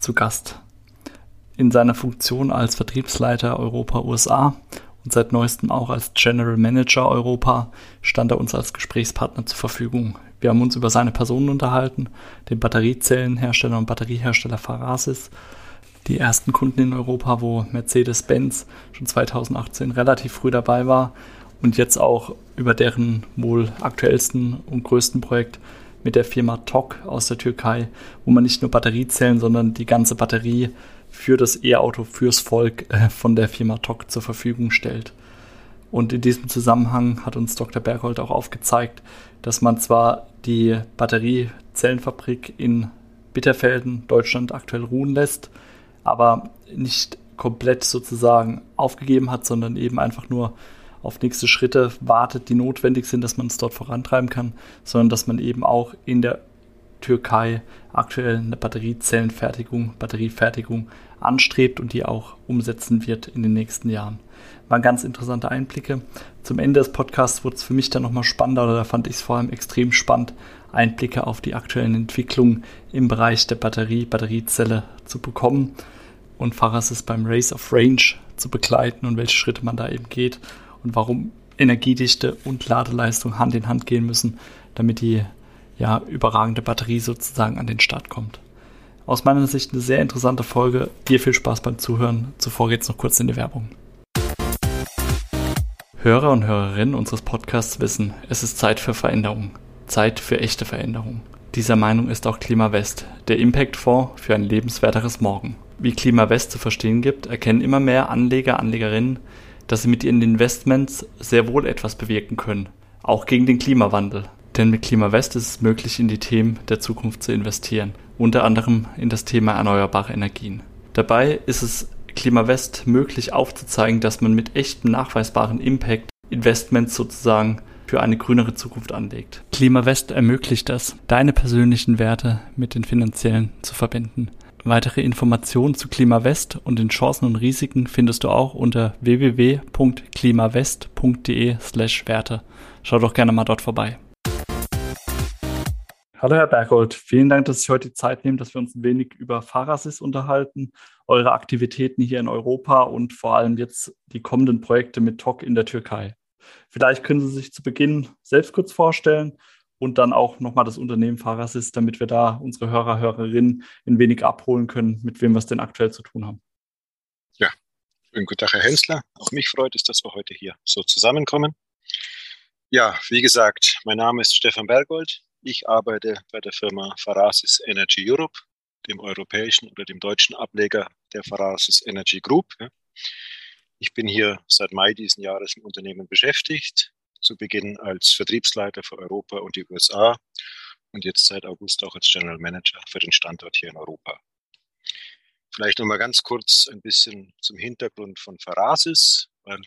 zu Gast. In seiner Funktion als Vertriebsleiter Europa USA und seit neuestem auch als General Manager Europa stand er uns als Gesprächspartner zur Verfügung. Wir haben uns über seine Person unterhalten, den Batteriezellenhersteller und Batteriehersteller Farasis, die ersten Kunden in Europa, wo Mercedes-Benz schon 2018 relativ früh dabei war und jetzt auch über deren wohl aktuellsten und größten Projekt mit der Firma TOC aus der Türkei, wo man nicht nur Batteriezellen, sondern die ganze Batterie für das E-Auto, fürs Volk äh, von der Firma TOC zur Verfügung stellt. Und in diesem Zusammenhang hat uns Dr. Berghold auch aufgezeigt, dass man zwar die Batteriezellenfabrik in Bitterfelden, Deutschland, aktuell ruhen lässt, aber nicht komplett sozusagen aufgegeben hat, sondern eben einfach nur auf nächste Schritte wartet, die notwendig sind, dass man es dort vorantreiben kann, sondern dass man eben auch in der Türkei aktuell eine Batteriezellenfertigung, Batteriefertigung anstrebt und die auch umsetzen wird in den nächsten Jahren. Waren ganz interessante Einblicke. Zum Ende des Podcasts wurde es für mich dann nochmal spannender, oder da fand ich es vor allem extrem spannend, Einblicke auf die aktuellen Entwicklungen im Bereich der Batterie, Batteriezelle zu bekommen und Farasis beim Race of Range zu begleiten und welche Schritte man da eben geht und warum Energiedichte und Ladeleistung Hand in Hand gehen müssen, damit die ja, überragende Batterie sozusagen an den Start kommt. Aus meiner Sicht eine sehr interessante Folge. Dir viel Spaß beim Zuhören. Zuvor geht's noch kurz in die Werbung. Hörer und Hörerinnen unseres Podcasts wissen, es ist Zeit für Veränderung. Zeit für echte Veränderung. Dieser Meinung ist auch Klimawest, der Impact-Fonds für ein lebenswerteres Morgen. Wie Klimawest zu verstehen gibt, erkennen immer mehr Anleger, Anlegerinnen, dass sie mit ihren Investments sehr wohl etwas bewirken können, auch gegen den Klimawandel. Denn mit Klimawest ist es möglich, in die Themen der Zukunft zu investieren, unter anderem in das Thema erneuerbare Energien. Dabei ist es Klimawest möglich aufzuzeigen, dass man mit echtem nachweisbaren Impact Investments sozusagen für eine grünere Zukunft anlegt. Klimawest ermöglicht das, deine persönlichen Werte mit den finanziellen zu verbinden. Weitere Informationen zu Klimawest und den Chancen und Risiken findest du auch unter www.klimawest.de/werte. Schau doch gerne mal dort vorbei. Hallo Herr Berghold, vielen Dank, dass Sie heute die Zeit nehmen, dass wir uns ein wenig über Farasis unterhalten, eure Aktivitäten hier in Europa und vor allem jetzt die kommenden Projekte mit TOC in der Türkei. Vielleicht können Sie sich zu Beginn selbst kurz vorstellen und dann auch nochmal das Unternehmen Farasis, damit wir da unsere Hörer, Hörerinnen ein wenig abholen können, mit wem wir es denn aktuell zu tun haben. Ja, schönen guten Tag, Herr Hensler. Auch mich freut es, dass wir heute hier so zusammenkommen. Ja, wie gesagt, mein Name ist Stefan Bergold. Ich arbeite bei der Firma Farasis Energy Europe, dem europäischen oder dem deutschen Ableger der Farasis Energy Group. Ich bin hier seit Mai diesen Jahres im Unternehmen beschäftigt, zu Beginn als Vertriebsleiter für Europa und die USA und jetzt seit August auch als General Manager für den Standort hier in Europa. Vielleicht noch mal ganz kurz ein bisschen zum Hintergrund von Farasis, weil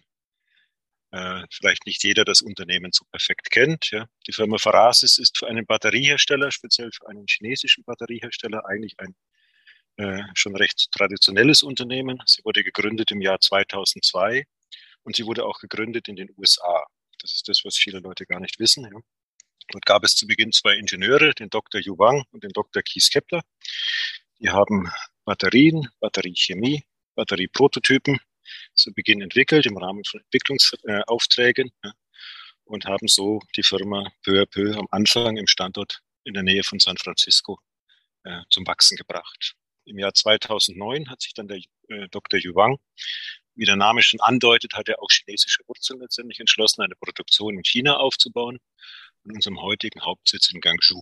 äh, vielleicht nicht jeder das Unternehmen so perfekt kennt. Ja. Die Firma Farasis ist für einen Batteriehersteller, speziell für einen chinesischen Batteriehersteller, eigentlich ein äh, schon recht traditionelles Unternehmen. Sie wurde gegründet im Jahr 2002 und sie wurde auch gegründet in den USA. Das ist das, was viele Leute gar nicht wissen. Ja. Dort gab es zu Beginn zwei Ingenieure, den Dr. Yu Wang und den Dr. Kies Kepler. Die haben Batterien, Batteriechemie, Batterieprototypen zu Beginn entwickelt im Rahmen von Entwicklungsaufträgen ja, und haben so die Firma peu à peu am Anfang im Standort in der Nähe von San Francisco äh, zum Wachsen gebracht. Im Jahr 2009 hat sich dann der äh, Dr. Yu Wang wie der Name schon andeutet, hat er auch chinesische Wurzeln letztendlich entschlossen, eine Produktion in China aufzubauen, in unserem heutigen Hauptsitz in Guangzhou.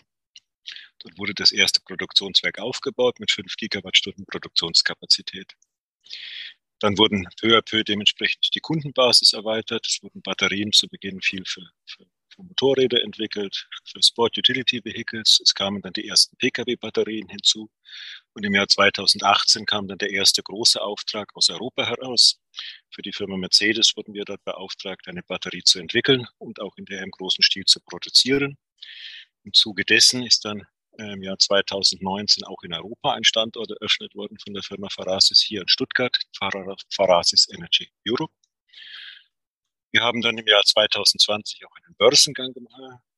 Dort wurde das erste Produktionswerk aufgebaut mit 5 Gigawattstunden Produktionskapazität. Dann wurden peu à peu dementsprechend die Kundenbasis erweitert. Es wurden Batterien zu Beginn viel für, für, für Motorräder entwickelt, für Sport Utility Vehicles. Es kamen dann die ersten Pkw-Batterien hinzu. Und im Jahr 2018 kam dann der erste große Auftrag aus Europa heraus. Für die Firma Mercedes wurden wir dort beauftragt, eine Batterie zu entwickeln und auch in der im großen Stil zu produzieren. Im Zuge dessen ist dann äh, im Jahr 2019 auch in Europa ein Standort eröffnet worden von der Firma Farasis hier in Stuttgart, Farasis Energy Europe. Wir haben dann im Jahr 2020 auch einen Börsengang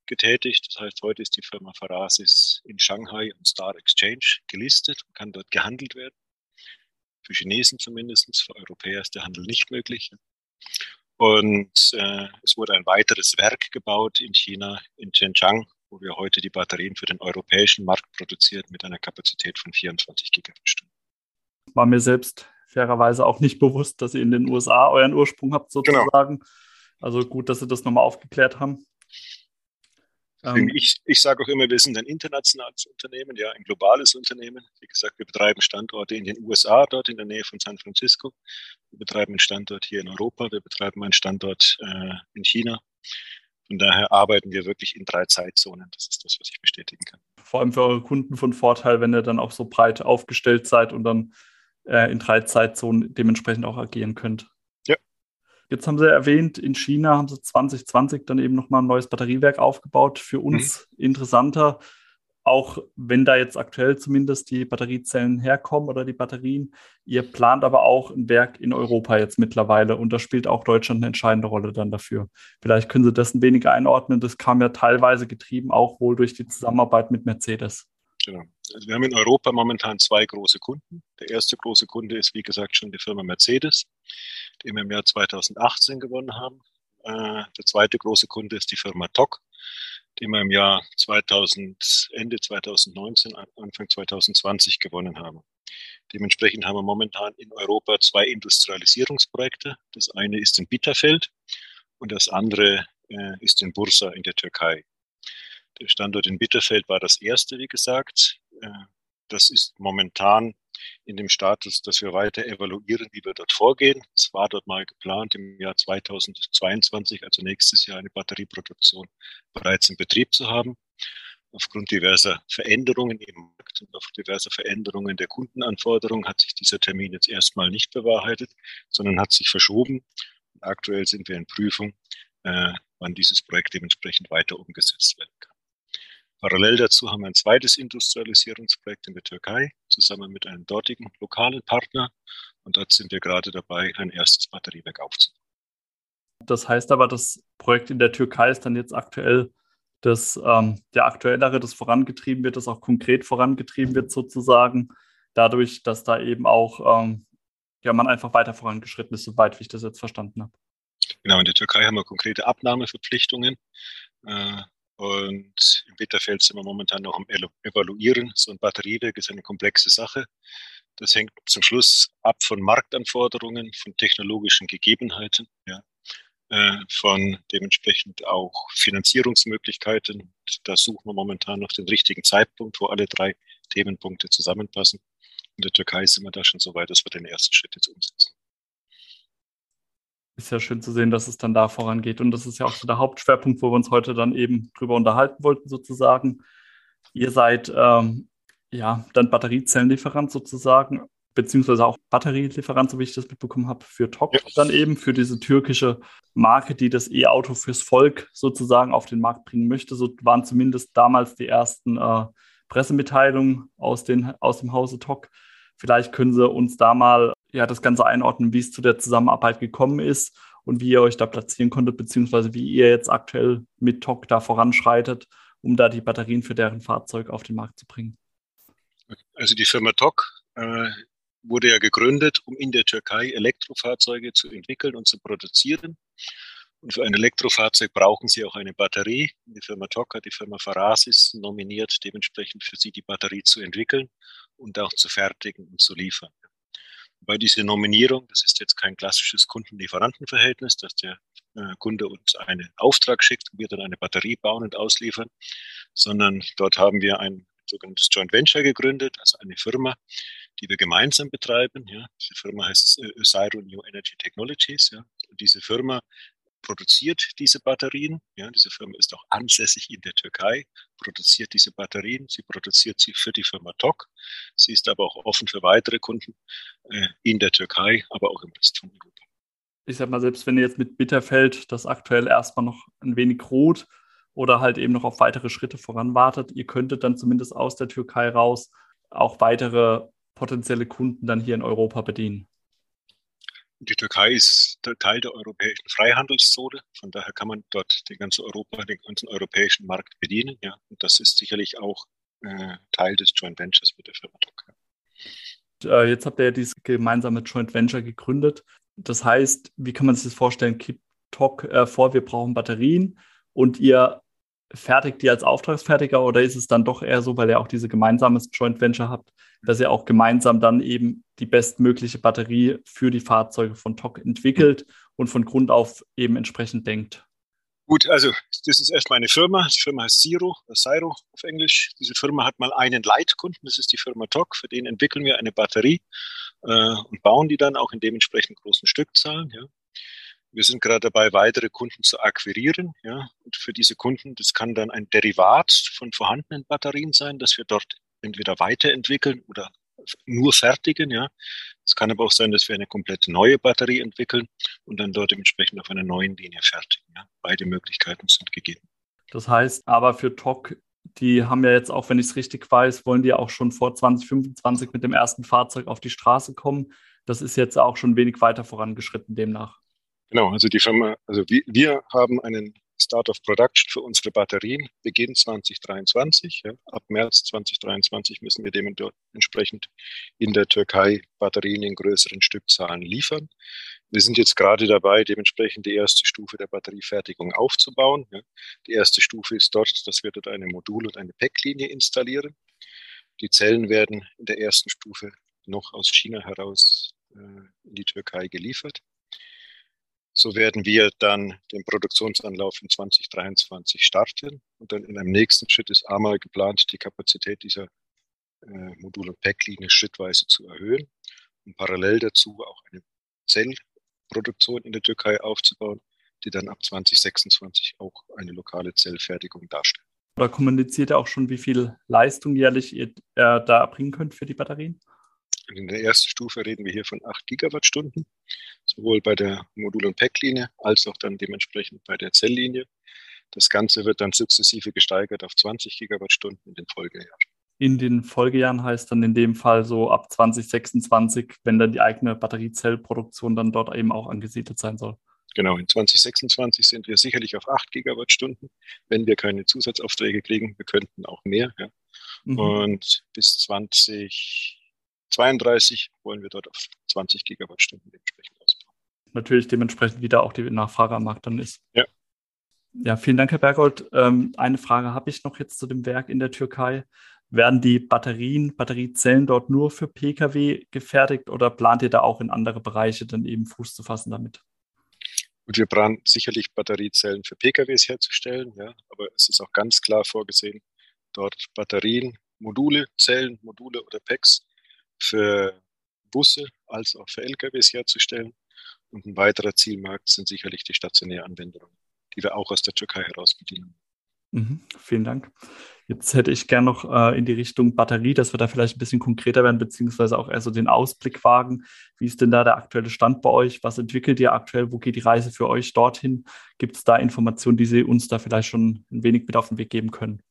getätigt. Das heißt, heute ist die Firma Farasis in Shanghai und Star Exchange gelistet und kann dort gehandelt werden. Für Chinesen zumindest, für Europäer ist der Handel nicht möglich. Und äh, es wurde ein weiteres Werk gebaut in China, in Zhenjiang, wo wir heute die Batterien für den europäischen Markt produzieren mit einer Kapazität von 24 Gigawattstunden. War mir selbst fairerweise auch nicht bewusst, dass ihr in den USA euren Ursprung habt, genau. sozusagen. Genau. Also gut, dass Sie das nochmal aufgeklärt haben. Ähm, ich, ich sage auch immer, wir sind ein internationales Unternehmen, ja, ein globales Unternehmen. Wie gesagt, wir betreiben Standorte in den USA, dort in der Nähe von San Francisco. Wir betreiben einen Standort hier in Europa. Wir betreiben einen Standort äh, in China. Von daher arbeiten wir wirklich in drei Zeitzonen. Das ist das, was ich bestätigen kann. Vor allem für eure Kunden von Vorteil, wenn ihr dann auch so breit aufgestellt seid und dann äh, in drei Zeitzonen dementsprechend auch agieren könnt. Ja. Jetzt haben Sie erwähnt, in China haben Sie 2020 dann eben nochmal ein neues Batteriewerk aufgebaut. Für uns mhm. interessanter, auch wenn da jetzt aktuell zumindest die Batteriezellen herkommen oder die Batterien. Ihr plant aber auch ein Werk in Europa jetzt mittlerweile und da spielt auch Deutschland eine entscheidende Rolle dann dafür. Vielleicht können Sie das ein wenig einordnen. Das kam ja teilweise getrieben auch wohl durch die Zusammenarbeit mit Mercedes. Genau. Also wir haben in Europa momentan zwei große Kunden. Der erste große Kunde ist, wie gesagt, schon die Firma Mercedes, die wir im Jahr 2018 gewonnen haben. Äh, der zweite große Kunde ist die Firma TOC, die wir im Jahr 2000, Ende 2019, Anfang 2020 gewonnen haben. Dementsprechend haben wir momentan in Europa zwei Industrialisierungsprojekte. Das eine ist in Bitterfeld und das andere äh, ist in Bursa in der Türkei. Der Standort in Bitterfeld war das erste, wie gesagt. Äh, das ist momentan in dem Status, dass wir weiter evaluieren, wie wir dort vorgehen. Es war dort mal geplant, im Jahr 2022, also nächstes Jahr, eine Batterieproduktion bereits in Betrieb zu haben. Aufgrund diverser Veränderungen im Markt und auf diverser Veränderungen der Kundenanforderungen hat sich dieser Termin jetzt erstmal nicht bewahrheitet, sondern hat sich verschoben. aktuell sind wir in Prüfung, äh, wann dieses Projekt dementsprechend weiter umgesetzt werden kann. Parallel dazu haben wir ein zweites Industrialisierungsprojekt in der Türkei zusammen mit einem dortigen lokalen Partner. Und dort sind wir gerade dabei, ein erstes Batteriewerk aufzubauen. Das heißt aber, das Projekt in der Türkei ist dann jetzt aktuell das, ähm, der aktuellere, das vorangetrieben wird, das auch konkret vorangetrieben wird sozusagen, dadurch, dass da eben auch ähm, ja, man einfach weiter vorangeschritten ist, soweit wie ich das jetzt verstanden habe. Genau, in der Türkei haben wir konkrete Abnahmeverpflichtungen. Äh, und im Bitterfeld sind wir momentan noch am Evaluieren. So ein Batteriewerk ist eine komplexe Sache. Das hängt zum Schluss ab von Marktanforderungen, von technologischen Gegebenheiten, ja, äh, von dementsprechend auch Finanzierungsmöglichkeiten. Da suchen wir momentan noch den richtigen Zeitpunkt, wo alle drei Themenpunkte zusammenpassen. In der Türkei sind wir da schon so weit, dass wir den ersten Schritt jetzt umsetzen ist ja schön zu sehen, dass es dann da vorangeht. Und das ist ja auch so der Hauptschwerpunkt, wo wir uns heute dann eben drüber unterhalten wollten, sozusagen. Ihr seid ähm, ja dann Batteriezellenlieferant sozusagen, beziehungsweise auch Batterielieferant, so wie ich das mitbekommen habe, für TOC ja. dann eben, für diese türkische Marke, die das E-Auto fürs Volk sozusagen auf den Markt bringen möchte. So waren zumindest damals die ersten äh, Pressemitteilungen aus, den, aus dem Hause TOC. Vielleicht können Sie uns da mal ja, das Ganze einordnen, wie es zu der Zusammenarbeit gekommen ist und wie ihr euch da platzieren konntet, beziehungsweise wie ihr jetzt aktuell mit TOC da voranschreitet, um da die Batterien für deren Fahrzeug auf den Markt zu bringen. Also die Firma TOC äh, wurde ja gegründet, um in der Türkei Elektrofahrzeuge zu entwickeln und zu produzieren. Und für ein Elektrofahrzeug brauchen sie auch eine Batterie. Die Firma TOC hat die Firma Farasis nominiert, dementsprechend für sie die Batterie zu entwickeln und auch zu fertigen und zu liefern bei dieser Nominierung, das ist jetzt kein klassisches Kunden-Lieferanten-Verhältnis, dass der äh, Kunde uns einen Auftrag schickt und wir dann eine Batterie bauen und ausliefern, sondern dort haben wir ein sogenanntes Joint Venture gegründet, also eine Firma, die wir gemeinsam betreiben. Ja. Diese Firma heißt äh, New Energy Technologies. Ja. Und diese Firma produziert diese Batterien. Ja, diese Firma ist auch ansässig in der Türkei, produziert diese Batterien. Sie produziert sie für die Firma TOC. Sie ist aber auch offen für weitere Kunden äh, in der Türkei, aber auch im Rest von Europa. Ich sag mal, selbst wenn ihr jetzt mit Bitterfeld das aktuell erstmal noch ein wenig rot oder halt eben noch auf weitere Schritte voran wartet, ihr könntet dann zumindest aus der Türkei raus auch weitere potenzielle Kunden dann hier in Europa bedienen. Die Türkei ist Teil der europäischen Freihandelszone, von daher kann man dort den ganzen Europa, den ganzen europäischen Markt bedienen. Ja. Und das ist sicherlich auch äh, Teil des Joint Ventures mit der Firma Türkei. Äh, jetzt habt ihr ja dieses gemeinsame Joint Venture gegründet. Das heißt, wie kann man sich das vorstellen? Keep Talk äh, vor, wir brauchen Batterien und ihr fertigt die als Auftragsfertiger oder ist es dann doch eher so, weil ihr auch diese gemeinsames Joint Venture habt, dass ihr auch gemeinsam dann eben die bestmögliche Batterie für die Fahrzeuge von TOC entwickelt und von Grund auf eben entsprechend denkt? Gut, also das ist erstmal eine Firma. Die Firma heißt Zero, Syro auf Englisch. Diese Firma hat mal einen Leitkunden, das ist die Firma TOC. Für den entwickeln wir eine Batterie äh, und bauen die dann auch in dementsprechend großen Stückzahlen. Ja. Wir sind gerade dabei, weitere Kunden zu akquirieren. Ja. Und für diese Kunden, das kann dann ein Derivat von vorhandenen Batterien sein, das wir dort entweder weiterentwickeln oder nur fertigen. Ja. Es kann aber auch sein, dass wir eine komplett neue Batterie entwickeln und dann dort dementsprechend auf einer neuen Linie fertigen. Ja. Beide Möglichkeiten sind gegeben. Das heißt aber für TOC, die haben ja jetzt auch, wenn ich es richtig weiß, wollen die auch schon vor 2025 mit dem ersten Fahrzeug auf die Straße kommen. Das ist jetzt auch schon wenig weiter vorangeschritten demnach. Genau, also die Firma, also wir, wir haben einen Start of Production für unsere Batterien Beginn 2023. Ja. Ab März 2023 müssen wir dementsprechend in der Türkei Batterien in größeren Stückzahlen liefern. Wir sind jetzt gerade dabei, dementsprechend die erste Stufe der Batteriefertigung aufzubauen. Ja. Die erste Stufe ist dort, dass wir dort eine Modul- und eine Packlinie installieren. Die Zellen werden in der ersten Stufe noch aus China heraus äh, in die Türkei geliefert. So werden wir dann den Produktionsanlauf in 2023 starten und dann in einem nächsten Schritt ist einmal geplant, die Kapazität dieser äh, Modul- und Packlinie schrittweise zu erhöhen und parallel dazu auch eine Zellproduktion in der Türkei aufzubauen, die dann ab 2026 auch eine lokale Zellfertigung darstellt. Oder kommuniziert ihr auch schon, wie viel Leistung jährlich ihr äh, da erbringen könnt für die Batterien? In der ersten Stufe reden wir hier von 8 Gigawattstunden, sowohl bei der Modul- und Packlinie als auch dann dementsprechend bei der Zelllinie. Das Ganze wird dann sukzessive gesteigert auf 20 Gigawattstunden in den Folgejahren. In den Folgejahren heißt dann in dem Fall so ab 2026, wenn dann die eigene Batteriezellproduktion dann dort eben auch angesiedelt sein soll. Genau, in 2026 sind wir sicherlich auf 8 Gigawattstunden, wenn wir keine Zusatzaufträge kriegen. Wir könnten auch mehr. Ja. Mhm. Und bis 20 32 wollen wir dort auf 20 Gigawattstunden dementsprechend ausbauen. Natürlich dementsprechend wieder auch die Nachfrage am Markt dann ist. Ja. Ja, vielen Dank, Herr Bergold. Ähm, eine Frage habe ich noch jetzt zu dem Werk in der Türkei. Werden die Batterien, Batteriezellen dort nur für Pkw gefertigt oder plant ihr da auch in andere Bereiche dann eben Fuß zu fassen damit? Und wir planen sicherlich Batteriezellen für PKWs herzustellen, ja, aber es ist auch ganz klar vorgesehen, dort Batterien, Module, Zellen, Module oder Packs für Busse als auch für LKWs herzustellen. Und ein weiterer Zielmarkt sind sicherlich die stationären Anwendungen, die wir auch aus der Türkei heraus bedienen. Mhm, vielen Dank. Jetzt hätte ich gerne noch äh, in die Richtung Batterie, dass wir da vielleicht ein bisschen konkreter werden, beziehungsweise auch eher so den Ausblick wagen. Wie ist denn da der aktuelle Stand bei euch? Was entwickelt ihr aktuell? Wo geht die Reise für euch dorthin? Gibt es da Informationen, die Sie uns da vielleicht schon ein wenig mit auf den Weg geben können?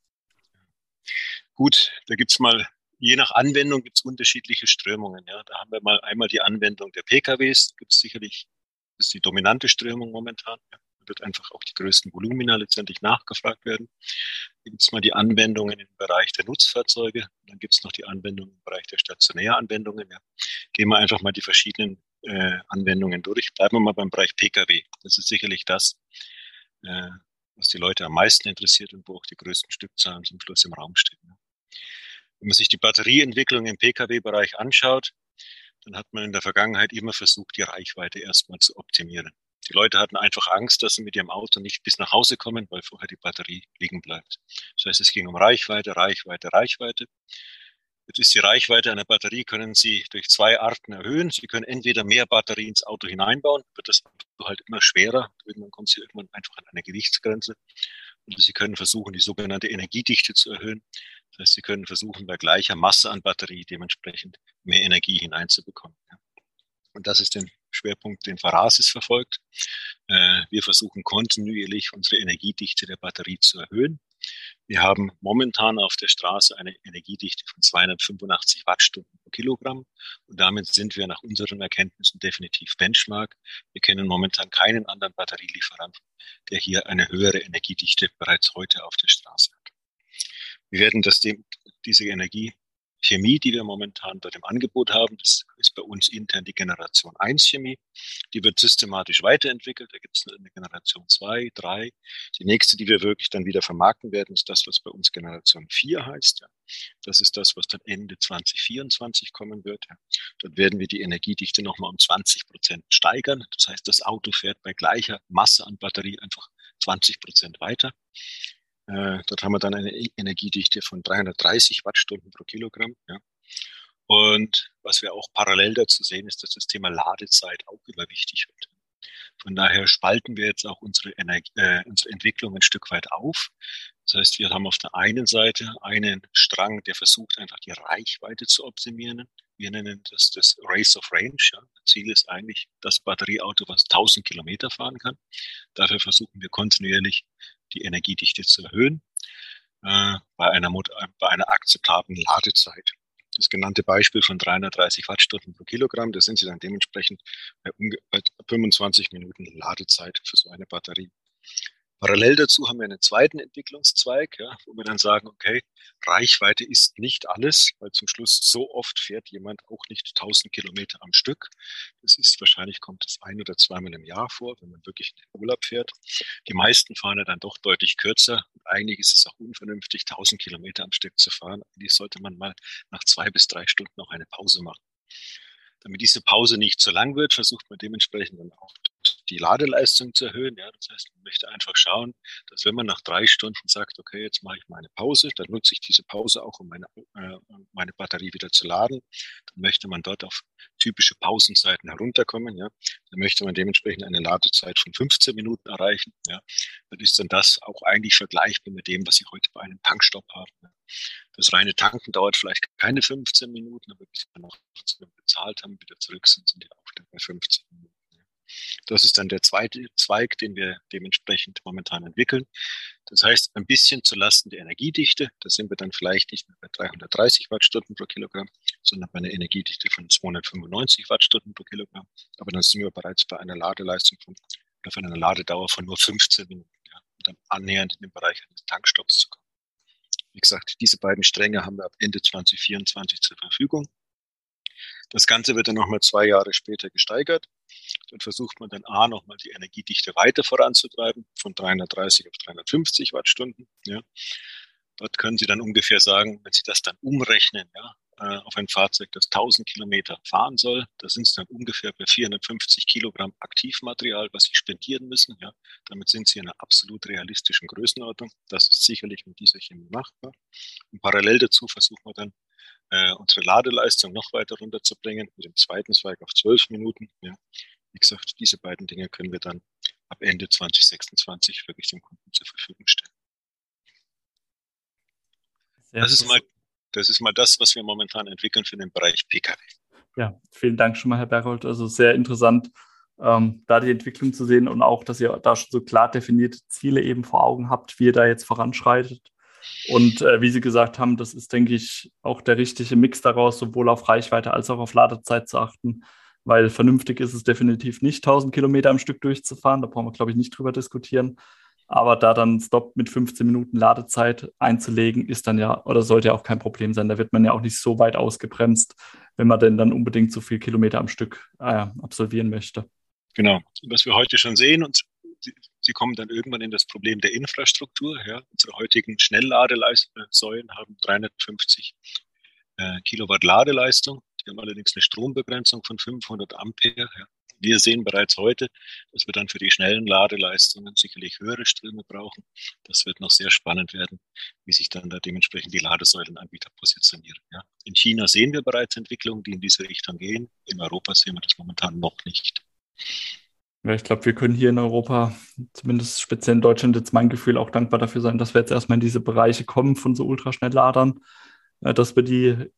Gut, da gibt es mal je nach Anwendung gibt es unterschiedliche Strömungen. Ja. Da haben wir mal einmal die Anwendung der PKWs, gibt es sicherlich, das ist die dominante Strömung momentan. Ja. Da wird einfach auch die größten Volumina letztendlich nachgefragt werden. Da gibt es mal die Anwendungen im Bereich der Nutzfahrzeuge. Dann gibt es noch die Anwendungen im Bereich der Stationäranwendungen. Ja. Gehen wir einfach mal die verschiedenen äh, Anwendungen durch. Bleiben wir mal beim Bereich PKW. Das ist sicherlich das, äh, was die Leute am meisten interessiert und wo auch die größten Stückzahlen zum Schluss im Raum stehen. Ja. Wenn man sich die Batterieentwicklung im Pkw-Bereich anschaut, dann hat man in der Vergangenheit immer versucht, die Reichweite erstmal zu optimieren. Die Leute hatten einfach Angst, dass sie mit ihrem Auto nicht bis nach Hause kommen, weil vorher die Batterie liegen bleibt. Das heißt, es ging um Reichweite, Reichweite, Reichweite. Jetzt ist die Reichweite einer Batterie, können Sie durch zwei Arten erhöhen. Sie können entweder mehr Batterie ins Auto hineinbauen, wird das Auto halt immer schwerer. Irgendwann kommt Sie irgendwann einfach an eine Gewichtsgrenze. Und Sie können versuchen, die sogenannte Energiedichte zu erhöhen. Das heißt, Sie können versuchen, bei gleicher Masse an Batterie dementsprechend mehr Energie hineinzubekommen. Und das ist der Schwerpunkt, den Farasis verfolgt. Äh, wir versuchen kontinuierlich unsere Energiedichte der Batterie zu erhöhen. Wir haben momentan auf der Straße eine Energiedichte von 285 Wattstunden pro Kilogramm und damit sind wir nach unseren Erkenntnissen definitiv Benchmark. Wir kennen momentan keinen anderen Batterielieferanten, der hier eine höhere Energiedichte bereits heute auf der Straße hat. Wir werden das dem, diese Energie Chemie, die wir momentan dort im Angebot haben. Das ist bei uns intern die Generation 1 Chemie. Die wird systematisch weiterentwickelt. Da gibt es eine Generation 2, 3. Die nächste, die wir wirklich dann wieder vermarkten werden, ist das, was bei uns Generation 4 heißt. Das ist das, was dann Ende 2024 kommen wird. Dort werden wir die Energiedichte nochmal um 20 Prozent steigern. Das heißt, das Auto fährt bei gleicher Masse an Batterie einfach 20 Prozent weiter. Äh, dort haben wir dann eine e-, Energiedichte von 330 Wattstunden pro Kilogramm. Ja. Und was wir auch parallel dazu sehen, ist, dass das Thema Ladezeit auch immer wichtig wird. Von daher spalten wir jetzt auch unsere, Energie, äh, unsere Entwicklung ein Stück weit auf. Das heißt, wir haben auf der einen Seite einen Strang, der versucht, einfach die Reichweite zu optimieren. Wir nennen das das Race of Range. Ja. Ziel ist eigentlich das Batterieauto, was 1000 Kilometer fahren kann. Dafür versuchen wir kontinuierlich die Energiedichte zu erhöhen äh, bei, einer, bei einer akzeptablen Ladezeit. Das genannte Beispiel von 330 Wattstunden pro Kilogramm, da sind Sie dann dementsprechend bei 25 Minuten Ladezeit für so eine Batterie. Parallel dazu haben wir einen zweiten Entwicklungszweig, ja, wo wir dann sagen, okay, Reichweite ist nicht alles, weil zum Schluss so oft fährt jemand auch nicht 1000 Kilometer am Stück. Das ist wahrscheinlich kommt es ein oder zweimal im Jahr vor, wenn man wirklich in den Urlaub fährt. Die meisten fahren ja dann doch deutlich kürzer. Und eigentlich ist es auch unvernünftig, 1000 Kilometer am Stück zu fahren. Eigentlich sollte man mal nach zwei bis drei Stunden auch eine Pause machen. Damit diese Pause nicht zu lang wird, versucht man dementsprechend dann auch die Ladeleistung zu erhöhen. Ja, das heißt, man möchte einfach schauen, dass wenn man nach drei Stunden sagt, okay, jetzt mache ich mal eine Pause, dann nutze ich diese Pause auch, um meine, äh, meine Batterie wieder zu laden. Dann möchte man dort auf typische Pausenzeiten herunterkommen. Ja, dann möchte man dementsprechend eine Ladezeit von 15 Minuten erreichen. Ja, dann ist dann das auch eigentlich vergleichbar mit dem, was Sie heute bei einem Tankstopp haben. Ja. Das reine Tanken dauert vielleicht keine 15 Minuten, aber bis wir noch bezahlt haben, wieder zurück sind, sind die auch bei 15 Minuten. Das ist dann der zweite Zweig, den wir dementsprechend momentan entwickeln. Das heißt, ein bisschen zu Lasten der Energiedichte. Da sind wir dann vielleicht nicht mehr bei 330 Wattstunden pro Kilogramm, sondern bei einer Energiedichte von 295 Wattstunden pro Kilogramm. Aber dann sind wir bereits bei einer Ladeleistung von, oder von einer Ladedauer von nur 15 Minuten, ja, um dann annähernd in den Bereich eines Tankstopps zu kommen. Wie gesagt, diese beiden Stränge haben wir ab Ende 2024 zur Verfügung. Das Ganze wird dann nochmal zwei Jahre später gesteigert. Dann versucht man dann A nochmal die Energiedichte weiter voranzutreiben, von 330 auf 350 Wattstunden. Ja. Dort können Sie dann ungefähr sagen, wenn Sie das dann umrechnen, ja, äh, auf ein Fahrzeug, das 1000 Kilometer fahren soll, da sind es dann ungefähr bei 450 Kilogramm Aktivmaterial, was Sie spendieren müssen. Ja. Damit sind Sie in einer absolut realistischen Größenordnung. Das ist sicherlich mit dieser Chemie machbar. Und parallel dazu versuchen wir dann äh, unsere Ladeleistung noch weiter runterzubringen, mit dem zweiten Zweig auf zwölf Minuten. Ja. Wie gesagt, diese beiden Dinge können wir dann ab Ende 2026 wirklich dem Kunden zur Verfügung stellen. das ist, mal, das ist mal das, was wir momentan entwickeln für den Bereich Pkw. Ja, vielen Dank schon mal, Herr Berghold. Also sehr interessant, ähm, da die Entwicklung zu sehen und auch, dass ihr da schon so klar definierte Ziele eben vor Augen habt, wie ihr da jetzt voranschreitet. Und äh, wie Sie gesagt haben, das ist, denke ich, auch der richtige Mix daraus, sowohl auf Reichweite als auch auf Ladezeit zu achten, weil vernünftig ist es definitiv nicht, 1000 Kilometer am Stück durchzufahren. Da brauchen wir, glaube ich, nicht drüber diskutieren. Aber da dann Stop mit 15 Minuten Ladezeit einzulegen, ist dann ja oder sollte ja auch kein Problem sein. Da wird man ja auch nicht so weit ausgebremst, wenn man denn dann unbedingt so viel Kilometer am Stück äh, absolvieren möchte. Genau. Was wir heute schon sehen und Sie kommen dann irgendwann in das Problem der Infrastruktur. Ja. Unsere heutigen Schnellladesäulen haben 350 äh, Kilowatt Ladeleistung. Die haben allerdings eine Strombegrenzung von 500 Ampere. Ja. Wir sehen bereits heute, dass wir dann für die schnellen Ladeleistungen sicherlich höhere Ströme brauchen. Das wird noch sehr spannend werden, wie sich dann da dementsprechend die Ladesäulenanbieter positionieren. Ja. In China sehen wir bereits Entwicklungen, die in diese Richtung gehen. In Europa sehen wir das momentan noch nicht. Ja, ich glaube, wir können hier in Europa, zumindest speziell in Deutschland, jetzt mein Gefühl auch dankbar dafür sein, dass wir jetzt erstmal in diese Bereiche kommen von so Ultraschnellladern, äh, dass wir die,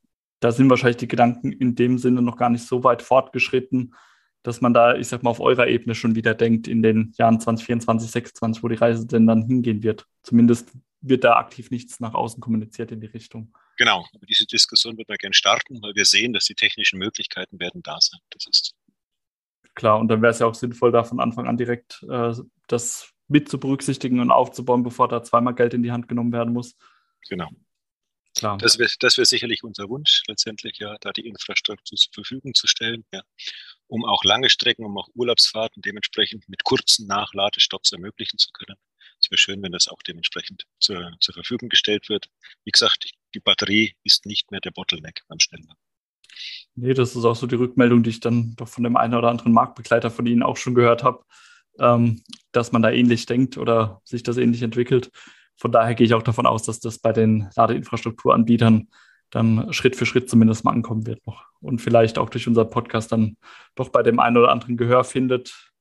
da sind wahrscheinlich die Gedanken in dem Sinne noch gar nicht so weit fortgeschritten, dass man da, ich sag mal, auf eurer Ebene schon wieder denkt in den Jahren 2024, 2026, wo die Reise denn dann hingehen wird. Zumindest wird da aktiv nichts nach außen kommuniziert in die Richtung. Genau, aber diese Diskussion wird man gerne starten, weil wir sehen, dass die technischen Möglichkeiten werden da sein. Das ist klar. Und dann wäre es ja auch sinnvoll, da von Anfang an direkt äh, das mit zu berücksichtigen und aufzubauen, bevor da zweimal Geld in die Hand genommen werden muss. Genau. Klar. Das wäre wär sicherlich unser Wunsch, letztendlich ja, da die Infrastruktur zur Verfügung zu stellen, ja, um auch lange Strecken, um auch Urlaubsfahrten dementsprechend mit kurzen Nachladestopps ermöglichen zu können. Es wäre schön, wenn das auch dementsprechend zur, zur Verfügung gestellt wird. Wie gesagt, die Batterie ist nicht mehr der Bottleneck beim Schnellladen. Nee, das ist auch so die Rückmeldung, die ich dann doch von dem einen oder anderen Marktbegleiter von Ihnen auch schon gehört habe, ähm, dass man da ähnlich denkt oder sich das ähnlich entwickelt. Von daher gehe ich auch davon aus, dass das bei den Ladeinfrastrukturanbietern dann Schritt für Schritt zumindest mal ankommen wird noch und vielleicht auch durch unseren Podcast dann doch bei dem einen oder anderen Gehör findet.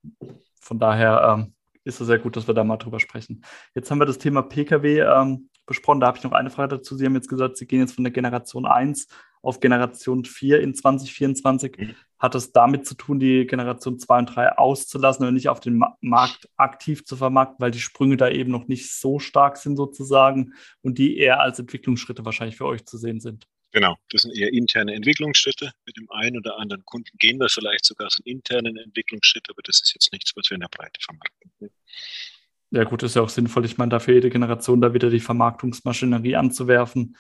Von daher ähm, ist es sehr gut, dass wir da mal drüber sprechen. Jetzt haben wir das Thema Pkw ähm, besprochen. Da habe ich noch eine Frage dazu. Sie haben jetzt gesagt, Sie gehen jetzt von der Generation 1 auf Generation 4 in 2024. Mhm. Hat das damit zu tun, die Generation 2 und 3 auszulassen und nicht auf den Markt aktiv zu vermarkten, weil die Sprünge da eben noch nicht so stark sind sozusagen und die eher als Entwicklungsschritte wahrscheinlich für euch zu sehen sind? Genau, das sind eher interne Entwicklungsschritte. Mit dem einen oder anderen Kunden gehen wir vielleicht sogar so einen internen Entwicklungsschritt, aber das ist jetzt nichts, was wir in der Breite vermarkten. Ja gut, ist ja auch sinnvoll. Ich meine, dafür jede Generation da wieder die Vermarktungsmaschinerie anzuwerfen,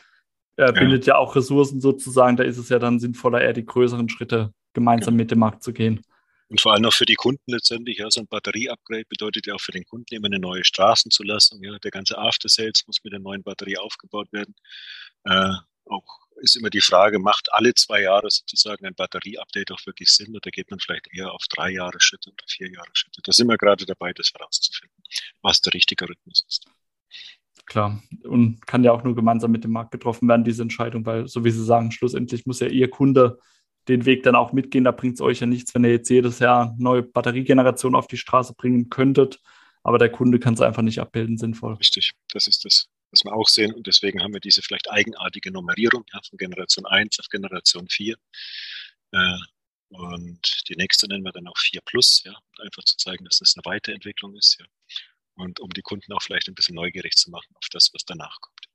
äh, bindet ja. ja auch Ressourcen sozusagen. Da ist es ja dann sinnvoller, eher die größeren Schritte gemeinsam ja. mit dem Markt zu gehen. Und vor allem auch für die Kunden letztendlich, ja, so ein Batterie-Upgrade bedeutet ja auch für den Kunden immer eine neue Straßenzulassung. Ja, der ganze After-Sales muss mit der neuen Batterie aufgebaut werden. Äh, auch ist immer die Frage, macht alle zwei Jahre sozusagen ein Batterie-Update auch wirklich Sinn oder geht man vielleicht eher auf drei Jahre Schritte oder vier Jahre Schritte? Da sind wir gerade dabei, das herauszufinden, was der richtige Rhythmus ist. Klar, und kann ja auch nur gemeinsam mit dem Markt getroffen werden, diese Entscheidung, weil, so wie Sie sagen, schlussendlich muss ja Ihr Kunde den Weg dann auch mitgehen. Da bringt es euch ja nichts, wenn ihr jetzt jedes Jahr neue Batteriegenerationen auf die Straße bringen könntet, aber der Kunde kann es einfach nicht abbilden, sinnvoll. Richtig, das ist das, was wir auch sehen. Und deswegen haben wir diese vielleicht eigenartige Nummerierung ja, von Generation 1 auf Generation 4. Äh, und die nächste nennen wir dann auch 4 Plus, ja, einfach zu zeigen, dass das eine Weiterentwicklung ist. Ja und um die Kunden auch vielleicht ein bisschen neugierig zu machen auf das, was danach kommt.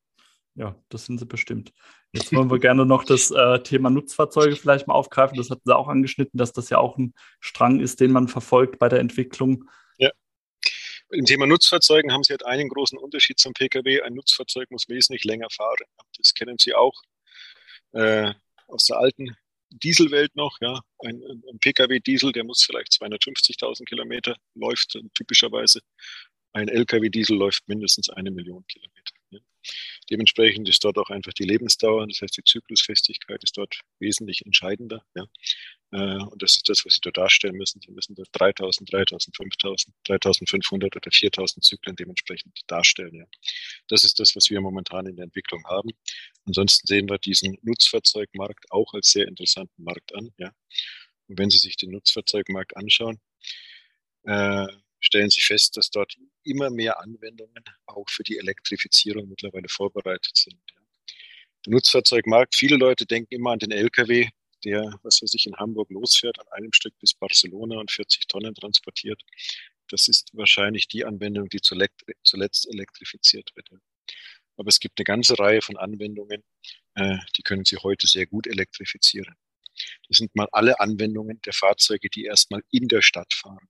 Ja, das sind sie bestimmt. Jetzt wollen wir gerne noch das äh, Thema Nutzfahrzeuge vielleicht mal aufgreifen. Das hatten Sie auch angeschnitten, dass das ja auch ein Strang ist, den man verfolgt bei der Entwicklung. Ja. Im Thema Nutzfahrzeugen haben Sie halt einen großen Unterschied zum Pkw. Ein Nutzfahrzeug muss wesentlich länger fahren. Das kennen Sie auch äh, aus der alten Dieselwelt noch. Ja, ein, ein Pkw-Diesel, der muss vielleicht 250.000 Kilometer läuft typischerweise ein Lkw-Diesel läuft mindestens eine Million Kilometer. Ja. Dementsprechend ist dort auch einfach die Lebensdauer, das heißt die Zyklusfestigkeit ist dort wesentlich entscheidender. Ja. Äh, und das ist das, was Sie dort darstellen müssen. Sie müssen dort 3000, 3000, 5000, 3500 oder 4000 Zyklen dementsprechend darstellen. Ja. Das ist das, was wir momentan in der Entwicklung haben. Ansonsten sehen wir diesen Nutzfahrzeugmarkt auch als sehr interessanten Markt an. Ja. Und wenn Sie sich den Nutzfahrzeugmarkt anschauen, äh, stellen Sie fest, dass dort immer mehr Anwendungen auch für die Elektrifizierung mittlerweile vorbereitet sind. Der Nutzfahrzeugmarkt, viele Leute denken immer an den Lkw, der, was weiß ich, in Hamburg losfährt, an einem Stück bis Barcelona und 40 Tonnen transportiert. Das ist wahrscheinlich die Anwendung, die zuletzt elektrifiziert wird. Aber es gibt eine ganze Reihe von Anwendungen, äh, die können Sie heute sehr gut elektrifizieren. Das sind mal alle Anwendungen der Fahrzeuge, die erstmal in der Stadt fahren.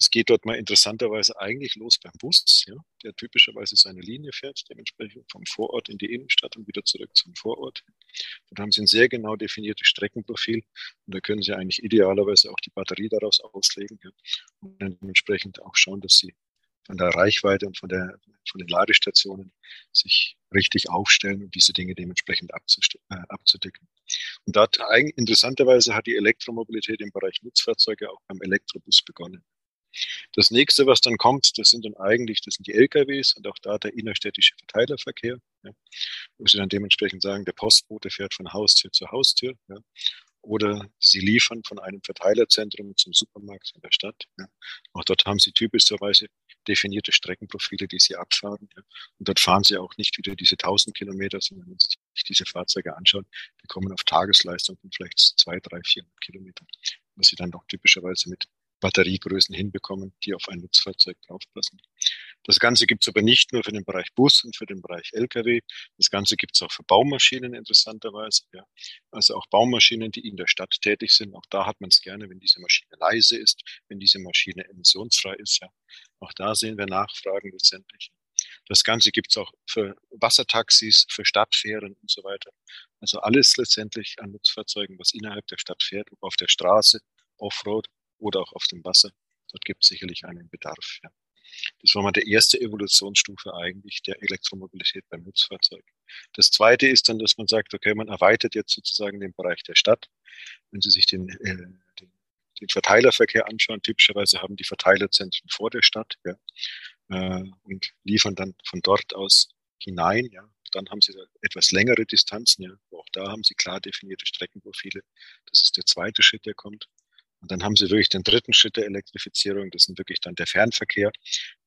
Das geht dort mal interessanterweise eigentlich los beim Bus, ja, der typischerweise seine Linie fährt, dementsprechend vom Vorort in die Innenstadt und wieder zurück zum Vorort. Dort haben Sie ein sehr genau definiertes Streckenprofil und da können Sie eigentlich idealerweise auch die Batterie daraus auslegen ja, und dann dementsprechend auch schauen, dass Sie von der Reichweite und von, der, von den Ladestationen sich richtig aufstellen und diese Dinge dementsprechend äh, abzudecken. Und dort interessanterweise hat die Elektromobilität im Bereich Nutzfahrzeuge auch beim Elektrobus begonnen. Das nächste, was dann kommt, das sind dann eigentlich, das sind die LKWs und auch da der innerstädtische Verteilerverkehr, ja, wo sie dann dementsprechend sagen, der Postbote fährt von Haustür zu Haustür, ja, oder sie liefern von einem Verteilerzentrum zum Supermarkt in der Stadt. Ja. Auch dort haben sie typischerweise definierte Streckenprofile, die sie abfahren. Ja. Und dort fahren sie auch nicht wieder diese 1000 Kilometer, sondern wenn sie sich diese Fahrzeuge anschauen, die kommen auf Tagesleistung von vielleicht zwei, drei, 400 Kilometern, was sie dann auch typischerweise mit Batteriegrößen hinbekommen, die auf ein Nutzfahrzeug draufpassen. Das Ganze gibt es aber nicht nur für den Bereich Bus und für den Bereich Lkw. Das Ganze gibt es auch für Baumaschinen interessanterweise. Ja. Also auch Baumaschinen, die in der Stadt tätig sind. Auch da hat man es gerne, wenn diese Maschine leise ist, wenn diese Maschine emissionsfrei ist. Ja. Auch da sehen wir Nachfragen letztendlich. Das Ganze gibt es auch für Wassertaxis, für Stadtfähren und so weiter. Also alles letztendlich an Nutzfahrzeugen, was innerhalb der Stadt fährt, ob auf der Straße, Offroad oder auch auf dem Wasser. Dort gibt es sicherlich einen Bedarf. Ja. Das war mal der erste Evolutionsstufe eigentlich der Elektromobilität beim Nutzfahrzeug. Das zweite ist dann, dass man sagt, okay, man erweitert jetzt sozusagen den Bereich der Stadt. Wenn Sie sich den, äh, den, den Verteilerverkehr anschauen, typischerweise haben die Verteilerzentren vor der Stadt ja, äh, und liefern dann von dort aus hinein. Ja. Dann haben sie etwas längere Distanzen. Ja. Auch da haben sie klar definierte Streckenprofile. Das ist der zweite Schritt, der kommt. Und dann haben sie wirklich den dritten Schritt der Elektrifizierung. Das sind wirklich dann der Fernverkehr,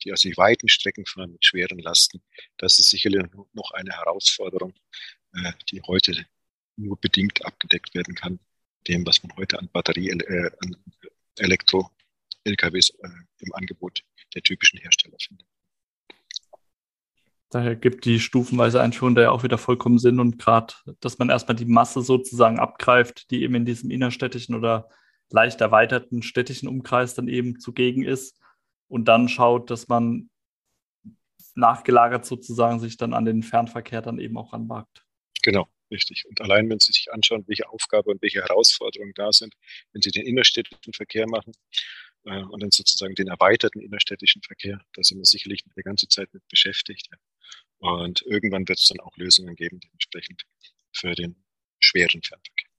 die also die weiten Strecken fahren mit schweren Lasten. Das ist sicherlich noch eine Herausforderung, äh, die heute nur bedingt abgedeckt werden kann, dem, was man heute an Batterie, äh, an Elektro-LKWs äh, im Angebot der typischen Hersteller findet. Daher gibt die stufenweise Einführung da ja auch wieder vollkommen Sinn und gerade, dass man erstmal die Masse sozusagen abgreift, die eben in diesem innerstädtischen oder leicht erweiterten städtischen Umkreis dann eben zugegen ist und dann schaut, dass man nachgelagert sozusagen sich dann an den Fernverkehr dann eben auch ranwagt. Genau, richtig. Und allein, wenn Sie sich anschauen, welche Aufgabe und welche Herausforderungen da sind, wenn Sie den innerstädtischen Verkehr machen äh, und dann sozusagen den erweiterten innerstädtischen Verkehr, da sind wir sicherlich eine ganze Zeit mit beschäftigt. Ja. Und irgendwann wird es dann auch Lösungen geben, dementsprechend für den schweren Fernverkehr.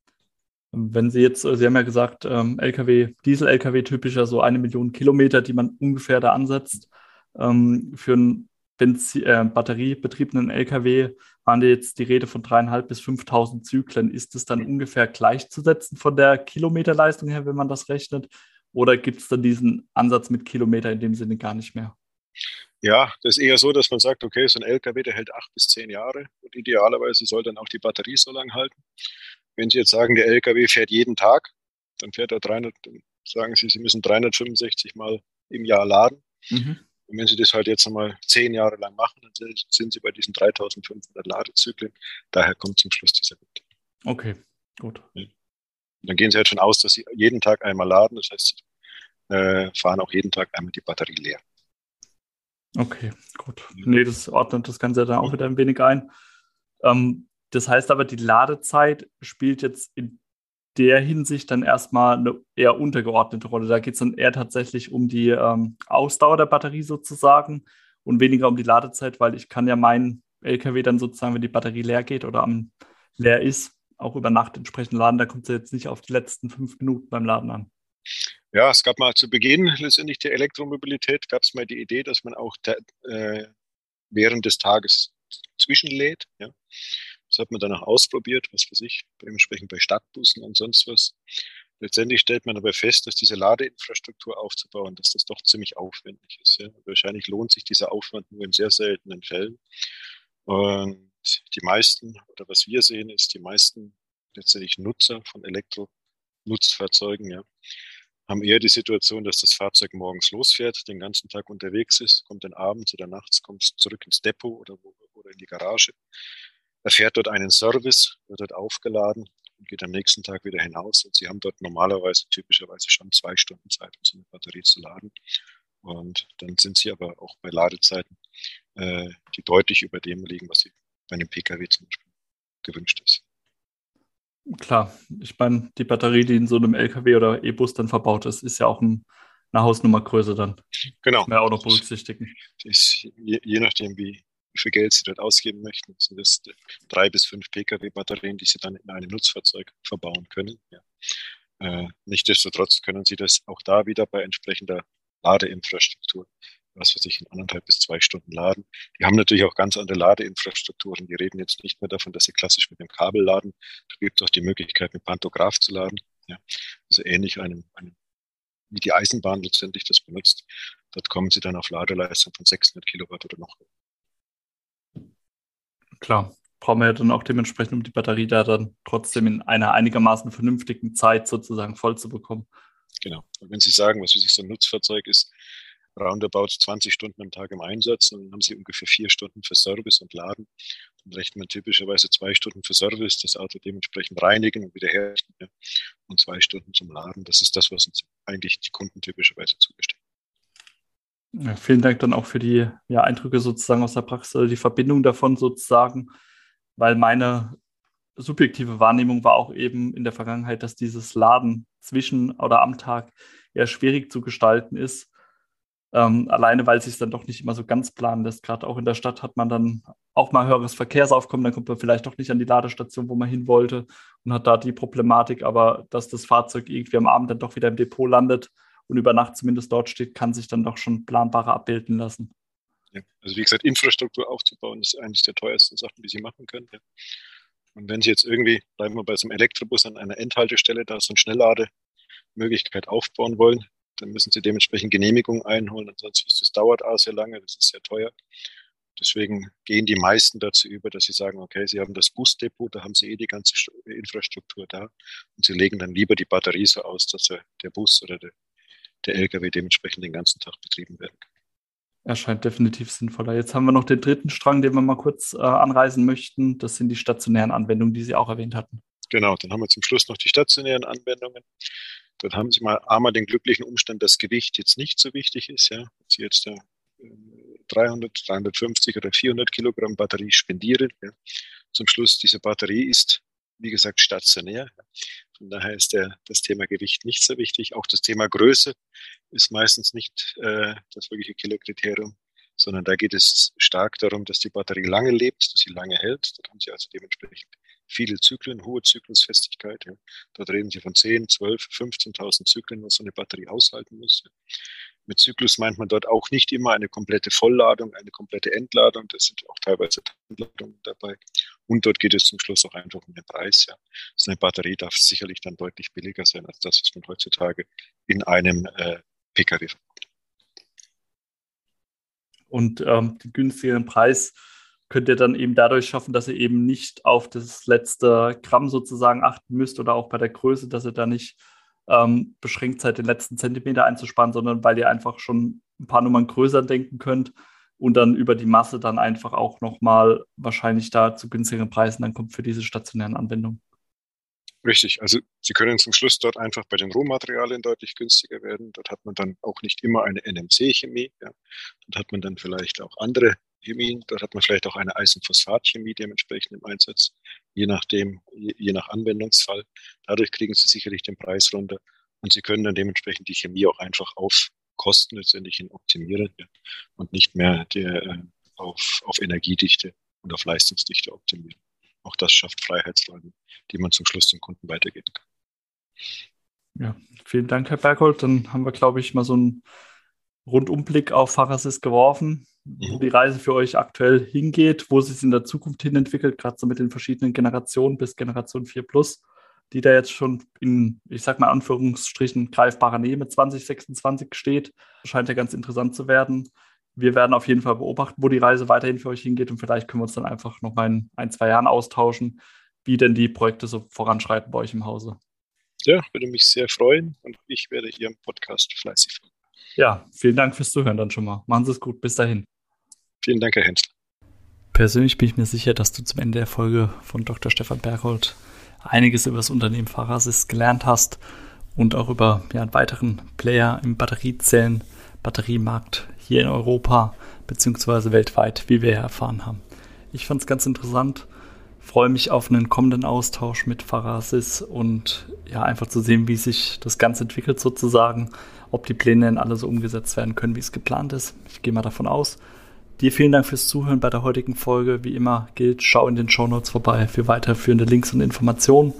Wenn Sie jetzt, Sie haben ja gesagt, ähm, LKW, Diesel-LKW typischer so eine Million Kilometer, die man ungefähr da ansetzt. Ähm, für einen Benzin, äh, batteriebetriebenen LKW waren jetzt die Rede von dreieinhalb bis 5.000 Zyklen. Ist es dann ungefähr gleichzusetzen von der Kilometerleistung her, wenn man das rechnet? Oder gibt es dann diesen Ansatz mit Kilometer in dem Sinne gar nicht mehr? Ja, das ist eher so, dass man sagt, okay, so ein LKW, der hält acht bis zehn Jahre und idealerweise soll dann auch die Batterie so lang halten. Wenn Sie jetzt sagen, der LKW fährt jeden Tag, dann fährt er 300, sagen Sie, Sie müssen 365 Mal im Jahr laden. Mhm. Und wenn Sie das halt jetzt einmal zehn Jahre lang machen, dann sind Sie bei diesen 3500 Ladezyklen. Daher kommt zum Schluss dieser Wert. Okay, gut. Ja. Dann gehen Sie halt schon aus, dass Sie jeden Tag einmal laden. Das heißt, Sie äh, fahren auch jeden Tag einmal die Batterie leer. Okay, gut. Nee, das ordnet das Ganze dann auch wieder ein wenig ein. Ähm, das heißt aber, die Ladezeit spielt jetzt in der Hinsicht dann erstmal eine eher untergeordnete Rolle. Da geht es dann eher tatsächlich um die ähm, Ausdauer der Batterie sozusagen und weniger um die Ladezeit, weil ich kann ja meinen LKW dann sozusagen, wenn die Batterie leer geht oder am leer ist, auch über Nacht entsprechend laden. Da kommt es jetzt nicht auf die letzten fünf Minuten beim Laden an. Ja, es gab mal zu Beginn letztendlich der Elektromobilität, gab es mal die Idee, dass man auch äh, während des Tages zwischenlädt. Ja. Das hat man dann auch ausprobiert, was für sich, dementsprechend bei Stadtbussen und sonst was. Letztendlich stellt man aber fest, dass diese Ladeinfrastruktur aufzubauen, dass das doch ziemlich aufwendig ist. Ja. Wahrscheinlich lohnt sich dieser Aufwand nur in sehr seltenen Fällen. Und die meisten, oder was wir sehen, ist, die meisten letztendlich Nutzer von Elektronutzfahrzeugen, ja, haben eher die Situation, dass das Fahrzeug morgens losfährt, den ganzen Tag unterwegs ist, kommt dann abends oder nachts, kommt zurück ins Depot oder, oder in die Garage, er fährt dort einen Service, wird dort aufgeladen und geht am nächsten Tag wieder hinaus. Und Sie haben dort normalerweise typischerweise schon zwei Stunden Zeit, um so eine Batterie zu laden. Und dann sind Sie aber auch bei Ladezeiten, äh, die deutlich über dem liegen, was Sie bei einem Pkw zum Beispiel gewünscht ist. Klar, ich meine, die Batterie, die in so einem LKW oder E-Bus dann verbaut ist, ist ja auch ein eine Hausnummergröße dann. Genau. Mehr auch noch berücksichtigen. Ist, je, je, nachdem, wie, wie viel Geld Sie dort ausgeben möchten, sind das drei bis fünf Pkw-Batterien, die Sie dann in einem Nutzfahrzeug verbauen können. Ja. Äh, nichtsdestotrotz können Sie das auch da wieder bei entsprechender Ladeinfrastruktur, was weiß ich, in anderthalb bis zwei Stunden laden. Die haben natürlich auch ganz andere Ladeinfrastrukturen. Die reden jetzt nicht mehr davon, dass sie klassisch mit dem Kabel laden. Da gibt es auch die Möglichkeit, mit Pantograph zu laden. Ja. Also ähnlich einem, einem wie die Eisenbahn letztendlich das benutzt. Dort kommen sie dann auf Ladeleistung von 600 Kilowatt oder noch. Klar, brauchen wir ja dann auch dementsprechend, um die Batterie da dann trotzdem in einer einigermaßen vernünftigen Zeit sozusagen voll zu bekommen. Genau. Und wenn Sie sagen, was für sich so ein Nutzfahrzeug ist, roundabout 20 Stunden am Tag im Einsatz, dann haben Sie ungefähr vier Stunden für Service und Laden. Dann rechnet man typischerweise zwei Stunden für Service, das Auto dementsprechend reinigen und wiederherstellen ja, und zwei Stunden zum Laden. Das ist das, was uns eigentlich die Kunden typischerweise zugestehen. Ja, vielen Dank dann auch für die ja, Eindrücke sozusagen aus der Praxis, die Verbindung davon sozusagen, weil meine subjektive Wahrnehmung war auch eben in der Vergangenheit, dass dieses Laden zwischen oder am Tag eher schwierig zu gestalten ist. Ähm, alleine, weil es sich dann doch nicht immer so ganz planen lässt. Gerade auch in der Stadt hat man dann auch mal höheres Verkehrsaufkommen, dann kommt man vielleicht doch nicht an die Ladestation, wo man hin wollte und hat da die Problematik, aber dass das Fahrzeug irgendwie am Abend dann doch wieder im Depot landet und über Nacht zumindest dort steht, kann sich dann doch schon planbarer abbilden lassen. Ja, also wie gesagt, Infrastruktur aufzubauen ist eines der teuersten Sachen, die Sie machen können. Ja. Und wenn Sie jetzt irgendwie, bleiben wir bei so einem Elektrobus an einer Endhaltestelle, da so eine Schnelllademöglichkeit aufbauen wollen, dann müssen Sie dementsprechend Genehmigung einholen, ansonsten das dauert auch sehr lange, das ist sehr teuer. Deswegen gehen die meisten dazu über, dass sie sagen, okay, sie haben das Busdepot, da haben sie eh die ganze Infrastruktur da und sie legen dann lieber die Batterie so aus, dass der Bus oder der, der LKW dementsprechend den ganzen Tag betrieben werden kann erscheint definitiv sinnvoller. Jetzt haben wir noch den dritten Strang, den wir mal kurz äh, anreißen möchten. Das sind die stationären Anwendungen, die Sie auch erwähnt hatten. Genau, dann haben wir zum Schluss noch die stationären Anwendungen. Dort haben Sie mal einmal den glücklichen Umstand, dass Gewicht jetzt nicht so wichtig ist. Ja. Wenn Sie jetzt äh, 300, 350 oder 400 Kilogramm Batterie spendieren. Ja. Zum Schluss, diese Batterie ist, wie gesagt, stationär. Von daher ist der, das Thema Gewicht nicht so wichtig. Auch das Thema Größe ist meistens nicht äh, das wirkliche Kilokriterium, sondern da geht es stark darum, dass die Batterie lange lebt, dass sie lange hält. Da haben Sie also dementsprechend viele Zyklen, hohe Zyklusfestigkeit. Ja. Dort reden Sie von 10, 12, 15.000 Zyklen, was so eine Batterie aushalten muss. Mit Zyklus meint man dort auch nicht immer eine komplette Vollladung, eine komplette Entladung. Das sind auch teilweise Entladungen dabei. Und dort geht es zum Schluss auch einfach um den Preis. Ja. So eine Batterie darf sicherlich dann deutlich billiger sein als das, was man heutzutage in einem äh, Pkw verbaut. Und ähm, den günstigeren Preis könnt ihr dann eben dadurch schaffen, dass ihr eben nicht auf das letzte Gramm sozusagen achten müsst oder auch bei der Größe, dass ihr da nicht ähm, beschränkt seid, den letzten Zentimeter einzusparen, sondern weil ihr einfach schon ein paar Nummern größer denken könnt und dann über die Masse dann einfach auch nochmal wahrscheinlich da zu günstigeren Preisen dann kommt für diese stationären Anwendungen. Richtig, also Sie können zum Schluss dort einfach bei den Rohmaterialien deutlich günstiger werden. Dort hat man dann auch nicht immer eine NMC-Chemie. Ja. Dort hat man dann vielleicht auch andere Chemien. Dort hat man vielleicht auch eine Eisenphosphat-Chemie dementsprechend im Einsatz, je nachdem, je, nach Anwendungsfall. Dadurch kriegen Sie sicherlich den Preis runter und Sie können dann dementsprechend die Chemie auch einfach auf Kosten letztendlich hin optimieren und nicht mehr der, äh, auf, auf Energiedichte und auf Leistungsdichte optimieren. Auch das schafft Freiheitsräume, die man zum Schluss dem Kunden weitergeben kann. Ja, vielen Dank, Herr Berghold. Dann haben wir, glaube ich, mal so einen Rundumblick auf Fahrassist geworfen, wo mhm. die Reise für euch aktuell hingeht, wo sie es in der Zukunft hin entwickelt, gerade so mit den verschiedenen Generationen bis Generation 4 Plus, die da jetzt schon in, ich sag mal, Anführungsstrichen greifbarer Nähe mit 2026 steht. Scheint ja ganz interessant zu werden wir werden auf jeden Fall beobachten, wo die Reise weiterhin für euch hingeht und vielleicht können wir uns dann einfach noch mal in ein, zwei Jahren austauschen, wie denn die Projekte so voranschreiten bei euch im Hause. Ja, würde mich sehr freuen und ich werde hier im Podcast fleißig folgen. Ja, vielen Dank fürs Zuhören dann schon mal. Machen Sie es gut. Bis dahin. Vielen Dank, Herr Hensler. Persönlich bin ich mir sicher, dass du zum Ende der Folge von Dr. Stefan Berghold einiges über das Unternehmen Fahrassist gelernt hast und auch über ja, einen weiteren Player im Batteriezellen, Batteriemarkt hier in Europa bzw. weltweit, wie wir erfahren haben. Ich fand es ganz interessant, freue mich auf einen kommenden Austausch mit Farasis und ja, einfach zu sehen, wie sich das Ganze entwickelt sozusagen, ob die Pläne denn alle so umgesetzt werden können, wie es geplant ist. Ich gehe mal davon aus. Dir vielen Dank fürs Zuhören bei der heutigen Folge. Wie immer gilt, schau in den Show Notes vorbei für weiterführende Links und Informationen,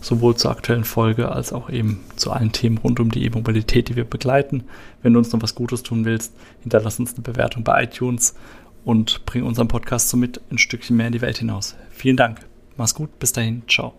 sowohl zur aktuellen Folge als auch eben zu allen Themen rund um die E-Mobilität, die wir begleiten. Wenn du uns noch was Gutes tun willst, hinterlass uns eine Bewertung bei iTunes und bring unseren Podcast somit ein Stückchen mehr in die Welt hinaus. Vielen Dank. Mach's gut. Bis dahin. Ciao.